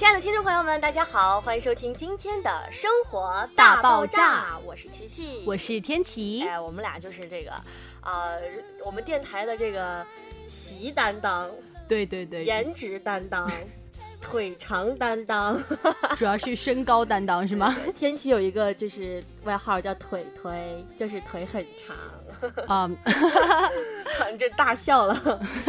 亲爱的听众朋友们，大家好，欢迎收听今天的生活大爆炸，我是琪琪，我是天琪，哎，我们俩就是这个，呃，我们电台的这个齐担当，对对对，颜值担当。腿长担当，主要是身高担当是吗？天琪有一个就是外号叫腿腿，就是腿很长。啊 这大笑了。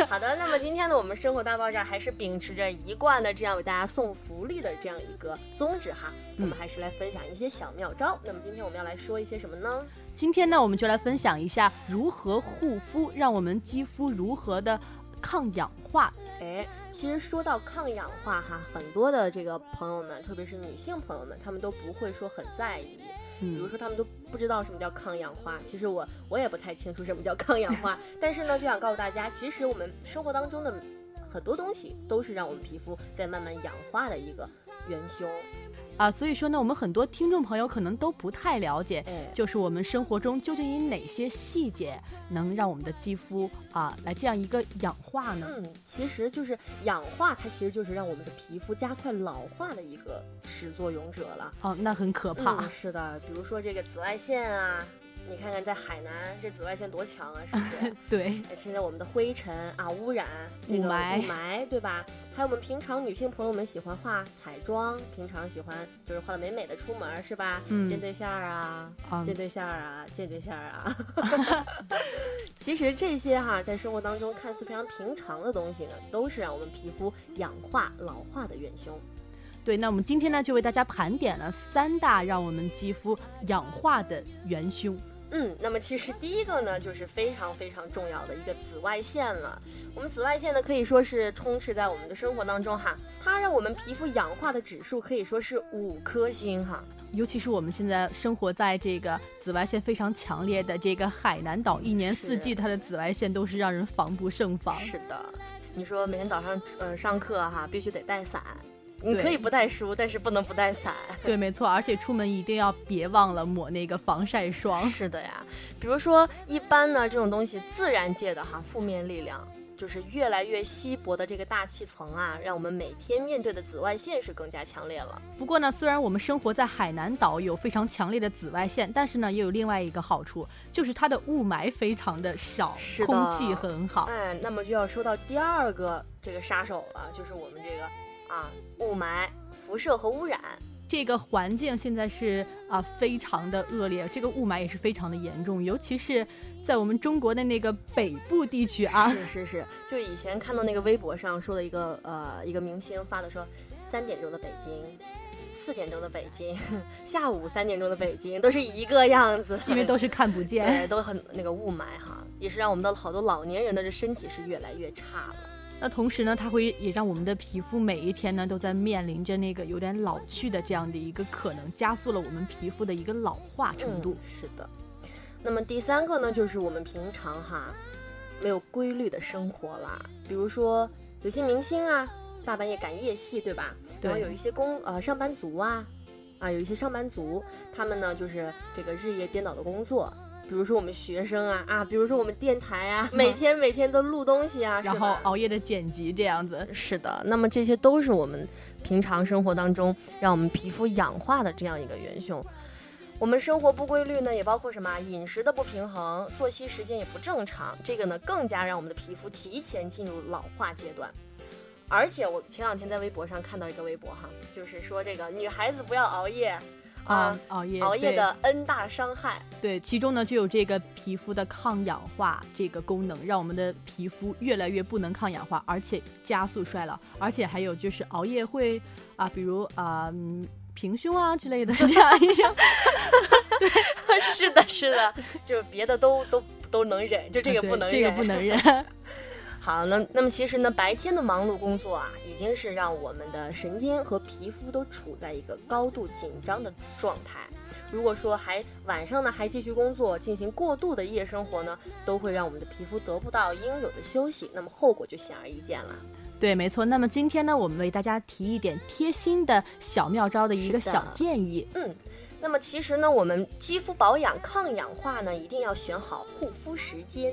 好的，那么今天呢，我们生活大爆炸还是秉持着一贯的这样为大家送福利的这样一个宗旨哈。我们还是来分享一些小妙招。那么今天我们要来说一些什么呢？今天呢，我们就来分享一下如何护肤，让我们肌肤如何的。抗氧化，哎，其实说到抗氧化哈，很多的这个朋友们，特别是女性朋友们，她们都不会说很在意，比如说她们都不知道什么叫抗氧化。其实我我也不太清楚什么叫抗氧化，但是呢，就想告诉大家，其实我们生活当中的很多东西都是让我们皮肤在慢慢氧化的一个元凶。啊，所以说呢，我们很多听众朋友可能都不太了解，就是我们生活中究竟有哪些细节能让我们的肌肤啊来这样一个氧化呢？嗯，其实就是氧化，它其实就是让我们的皮肤加快老化的一个始作俑者了。哦，那很可怕。是的，比如说这个紫外线啊。你看看，在海南这紫外线多强啊，是不是？对。现在我们的灰尘啊，污染，这个雾霾，对吧？还有我们平常女性朋友们喜欢化彩妆，平常喜欢就是化的美美的出门，是吧？嗯。见对象啊，见对象啊，见对象啊。其实这些哈，在生活当中看似非常平常的东西呢，都是让我们皮肤氧化老化的元凶。对，那我们今天呢，就为大家盘点了三大让我们肌肤氧化的元凶。嗯，那么其实第一个呢，就是非常非常重要的一个紫外线了。我们紫外线呢，可以说是充斥在我们的生活当中哈，它让我们皮肤氧化的指数可以说是五颗星哈。尤其是我们现在生活在这个紫外线非常强烈的这个海南岛，一年四季它的紫外线都是让人防不胜防。是的，你说每天早上呃上课哈，必须得带伞。你可以不带书，但是不能不带伞。对，没错，而且出门一定要别忘了抹那个防晒霜。是的呀，比如说一般呢，这种东西自然界的哈负面力量，就是越来越稀薄的这个大气层啊，让我们每天面对的紫外线是更加强烈了。不过呢，虽然我们生活在海南岛有非常强烈的紫外线，但是呢，也有另外一个好处，就是它的雾霾非常的少，空气很好。哎，那么就要说到第二个这个杀手了，就是我们这个。啊，雾霾、辐射和污染，这个环境现在是啊非常的恶劣，这个雾霾也是非常的严重，尤其是在我们中国的那个北部地区啊。是是是，就以前看到那个微博上说的一个呃一个明星发的说，三点钟的北京，四点钟的北京，下午三点钟的北京都是一个样子，因为都是看不 见，对，都很那个雾霾哈，也是让我们的好多老年人的这身体是越来越差了。那同时呢，它会也让我们的皮肤每一天呢都在面临着那个有点老去的这样的一个可能，加速了我们皮肤的一个老化程度。是的。那么第三个呢，就是我们平常哈没有规律的生活啦，比如说有些明星啊，大半夜赶夜戏，对吧？对然后有一些工呃上班族啊，啊有一些上班族，他们呢就是这个日夜颠倒的工作。比如说我们学生啊啊，比如说我们电台啊，每天每天都录东西啊，然后熬夜的剪辑这样子。是的，那么这些都是我们平常生活当中让我们皮肤氧化的这样一个元凶。我们生活不规律呢，也包括什么饮食的不平衡，作息时间也不正常，这个呢更加让我们的皮肤提前进入老化阶段。而且我前两天在微博上看到一个微博哈，就是说这个女孩子不要熬夜。啊，熬夜熬夜的 N 大伤害，对，其中呢就有这个皮肤的抗氧化这个功能，让我们的皮肤越来越不能抗氧化，而且加速衰老，而且还有就是熬夜会啊，比如啊平胸啊之类的这样一种，是的，是的，就别的都都都能忍，就这个不能忍，这个不能忍。好，那那么其实呢，白天的忙碌工作啊，已经是让我们的神经和皮肤都处在一个高度紧张的状态。如果说还晚上呢还继续工作，进行过度的夜生活呢，都会让我们的皮肤得不到应有的休息，那么后果就显而易见了。对，没错。那么今天呢，我们为大家提一点贴心的小妙招的一个小建议。嗯，那么其实呢，我们肌肤保养抗氧化呢，一定要选好护肤时间。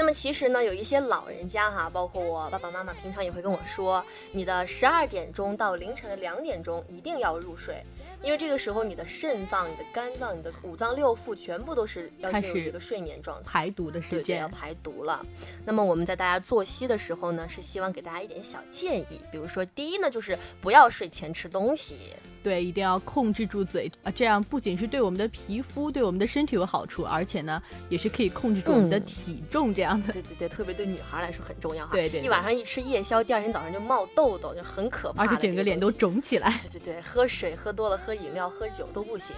那么其实呢，有一些老人家哈，包括我爸爸妈妈，平常也会跟我说，你的十二点钟到凌晨的两点钟一定要入睡。因为这个时候，你的肾脏、你的肝脏、你的五脏六腑全部都是要进入一个睡眠状态，排毒的时间要排毒了。那么我们在大家作息的时候呢，是希望给大家一点小建议，比如说第一呢，就是不要睡前吃东西。对，一定要控制住嘴啊！这样不仅是对我们的皮肤、对我们的身体有好处，而且呢，也是可以控制住我们的体重。这样子，对对对，特别对女孩来说很重要哈。对对，一晚上一吃夜宵，第二天早上就冒痘痘，就很可怕，而且整个脸都肿起来。对对对，喝水喝多了，喝饮料、喝酒都不行。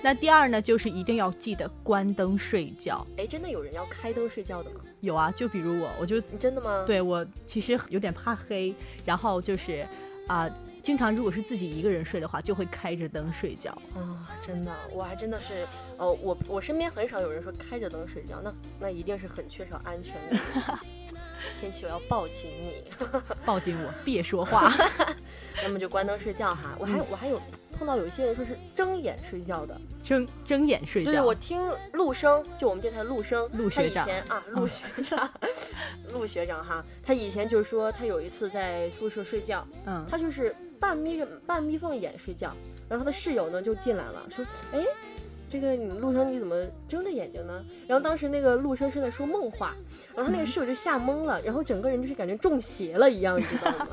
那第二呢，就是一定要记得关灯睡觉。哎，真的有人要开灯睡觉的吗？有啊，就比如我，我就真的吗？对我其实有点怕黑，然后就是啊。经常如果是自己一个人睡的话，就会开着灯睡觉啊！真的，我还真的是，呃，我我身边很少有人说开着灯睡觉，那那一定是很缺少安全感。天气，我要抱紧你，抱紧我，别说话。那么就关灯睡觉哈。我还我还有碰到有一些人说是睁眼睡觉的，睁睁眼睡觉。对，我听陆生，就我们电台的陆生，陆学长啊，陆学长，陆学长哈，他以前就是说他有一次在宿舍睡觉，嗯，他就是。半眯着半眯缝眼睡觉，然后他的室友呢就进来了，说：“哎，这个你陆生你怎么睁着眼睛呢？”然后当时那个陆生是在说梦话，然后他那个室友就吓懵了，然后整个人就是感觉中邪了一样，你知道吗？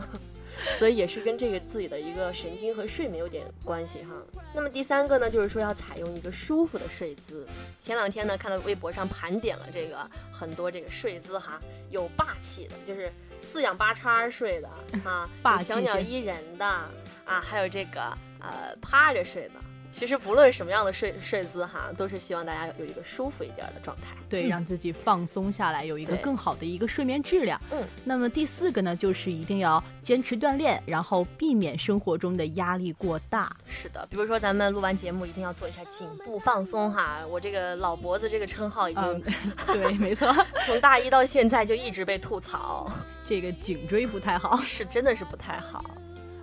所以也是跟这个自己的一个神经和睡眠有点关系哈。那么第三个呢，就是说要采用一个舒服的睡姿。前两天呢看到微博上盘点了这个很多这个睡姿哈，有霸气的，就是。四仰八叉睡的啊，小鸟依人的啊，还有这个呃趴着睡的。其实不论什么样的睡睡姿哈，都是希望大家有一个舒服一点的状态，对，让自己放松下来，有一个更好的一个睡眠质量。嗯，那么第四个呢，就是一定要坚持锻炼，然后避免生活中的压力过大。是的，比如说咱们录完节目一定要做一下颈部放松哈。我这个老脖子这个称号已经，对，没错，从大一到现在就一直被吐槽。这个颈椎不太好，是真的是不太好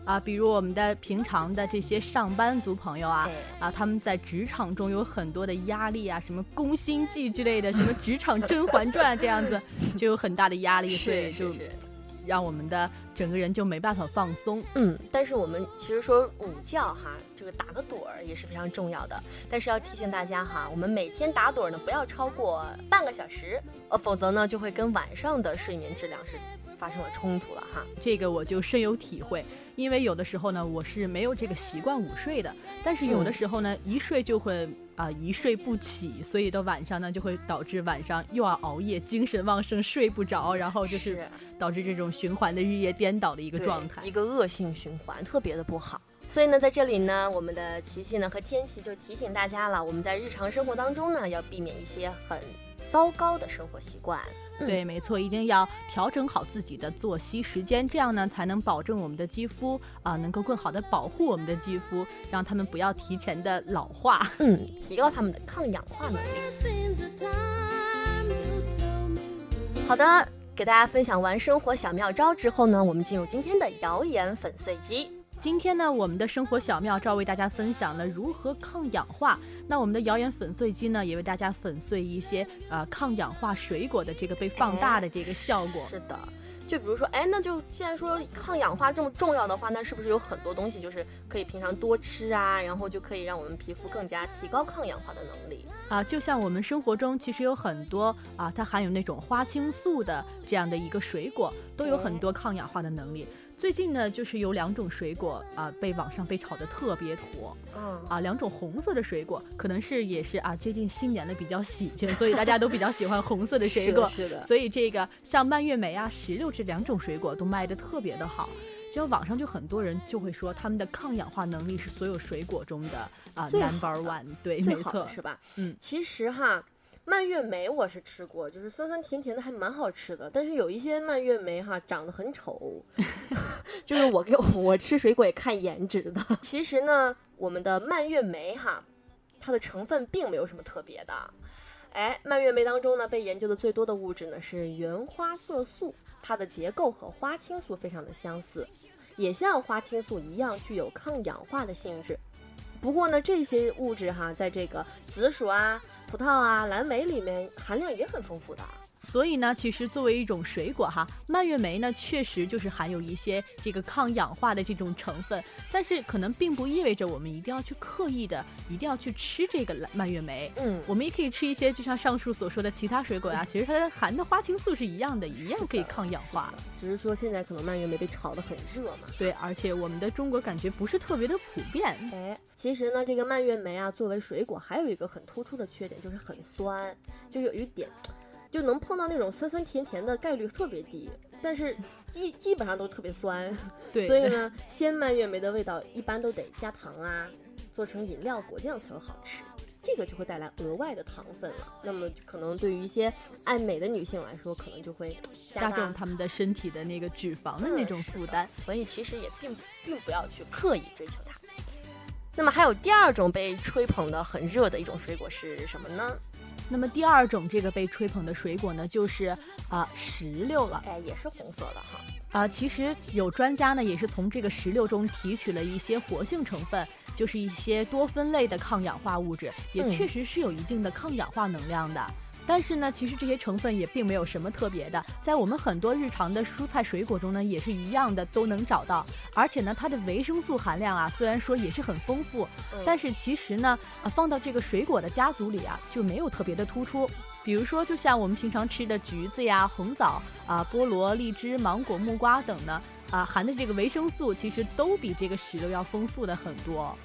啊。比如我们的平常的这些上班族朋友啊，啊，他们在职场中有很多的压力啊，什么宫心计之类的，什么职场甄嬛传这样子，就有很大的压力，所以就让我们的整个人就没办法放松。嗯，但是我们其实说午觉哈，这个打个盹儿也是非常重要的。但是要提醒大家哈，我们每天打盹儿呢不要超过半个小时，呃，否则呢就会跟晚上的睡眠质量是。发生了冲突了哈，这个我就深有体会，因为有的时候呢，我是没有这个习惯午睡的，但是有的时候呢，一睡就会啊一睡不起，所以到晚上呢，就会导致晚上又要熬夜，精神旺盛睡不着，然后就是导致这种循环的日夜颠倒的一个状态，一个恶性循环，特别的不好。所以呢，在这里呢，我们的琪琪呢和天琪就提醒大家了，我们在日常生活当中呢，要避免一些很。糟糕的生活习惯，对，没错，一定要调整好自己的作息时间，这样呢才能保证我们的肌肤啊，能够更好的保护我们的肌肤，让他们不要提前的老化，嗯，提高他们的抗氧化能力。好的，给大家分享完生活小妙招之后呢，我们进入今天的谣言粉碎机。今天呢，我们的生活小妙招为大家分享了如何抗氧化。那我们的谣言粉碎机呢，也为大家粉碎一些呃抗氧化水果的这个被放大的这个效果。是的，就比如说，哎，那就既然说抗氧化这么重要的话，那是不是有很多东西就是可以平常多吃啊，然后就可以让我们皮肤更加提高抗氧化的能力啊？就像我们生活中其实有很多啊，它含有那种花青素的这样的一个水果，都有很多抗氧化的能力。最近呢，就是有两种水果啊，被网上被炒得特别火。嗯啊，两种红色的水果，可能是也是啊，接近新年的比较喜庆，所以大家都比较喜欢红色的水果。是的。所以这个像蔓越莓啊、石榴这两种水果都卖的特别的好，就网上就很多人就会说他们的抗氧化能力是所有水果中的啊 number one。对，没错，是吧？嗯，其实哈。蔓越莓我是吃过，就是酸酸甜甜的，还蛮好吃的。但是有一些蔓越莓哈长得很丑，就是我给我吃水果也看颜值的。其实呢，我们的蔓越莓哈，它的成分并没有什么特别的。哎，蔓越莓当中呢，被研究的最多的物质呢是原花色素，它的结构和花青素非常的相似，也像花青素一样具有抗氧化的性质。不过呢，这些物质哈，在这个紫薯啊。葡萄啊、蓝莓里面含量也很丰富的。所以呢，其实作为一种水果哈，蔓越莓呢确实就是含有一些这个抗氧化的这种成分，但是可能并不意味着我们一定要去刻意的一定要去吃这个蔓越莓。嗯，我们也可以吃一些，就像上述所说的其他水果呀，其实它含的花青素是一样的，一样可以抗氧化。只是说现在可能蔓越莓被炒得很热嘛。对，而且我们的中国感觉不是特别的普遍。哎，其实呢，这个蔓越莓啊，作为水果还有一个很突出的缺点，就是很酸，就有一点。就能碰到那种酸酸甜甜的概率特别低，但是 基基本上都特别酸。对，所以呢，鲜蔓越莓的味道一般都得加糖啊，做成饮料果酱才会好吃。这个就会带来额外的糖分了。那么可能对于一些爱美的女性来说，可能就会加重她们的身体的那个脂肪的那种负担。所以其实也并并不要去刻意追求它。那么还有第二种被吹捧的很热的一种水果是什么呢？那么第二种这个被吹捧的水果呢，就是啊石榴了，哎，也是红色的哈。啊，其实有专家呢，也是从这个石榴中提取了一些活性成分，就是一些多酚类的抗氧化物质，也确实是有一定的抗氧化能量的。但是呢，其实这些成分也并没有什么特别的，在我们很多日常的蔬菜水果中呢，也是一样的都能找到。而且呢，它的维生素含量啊，虽然说也是很丰富，但是其实呢，啊，放到这个水果的家族里啊，就没有特别的突出。比如说，就像我们平常吃的橘子呀、红枣啊、菠萝、荔枝、芒果、木瓜等呢，啊，含的这个维生素其实都比这个石榴要丰富的很多。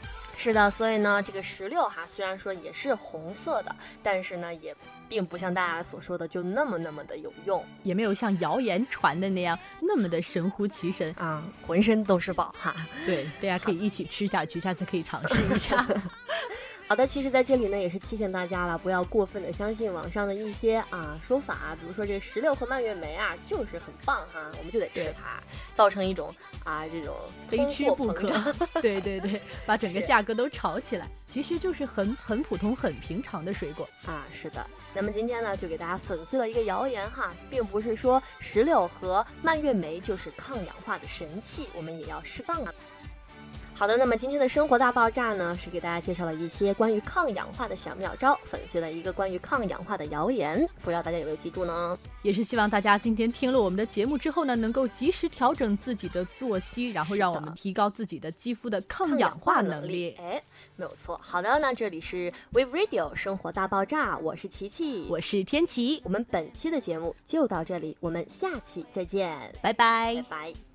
是的，所以呢，这个石榴哈，虽然说也是红色的，但是呢，也并不像大家所说的就那么那么的有用，也没有像谣言传的那样那么的神乎其神啊，浑身都是宝哈。对，大家可以一起吃下去，下次可以尝试一下。好的，其实在这里呢，也是提醒大家了，不要过分的相信网上的一些啊说法，比如说这石榴和蔓越莓啊，就是很棒哈，我们就得吃它，造成一种啊这种非吃不可。对对对，把整个价格都炒起来，其实就是很很普通、很平常的水果啊。是的，那么今天呢，就给大家粉碎了一个谣言哈，并不是说石榴和蔓越莓就是抗氧化的神器，我们也要适当啊。好的，那么今天的生活大爆炸呢，是给大家介绍了一些关于抗氧化的小妙招，粉碎了一个关于抗氧化的谣言，不知道大家有没有记住呢？也是希望大家今天听了我们的节目之后呢，能够及时调整自己的作息，然后让我们提高自己的肌肤的抗氧化能力。哎，没有错。好的，那这里是 We Radio 生活大爆炸，我是琪琪，我是天琪，我们本期的节目就到这里，我们下期再见，拜拜，拜拜。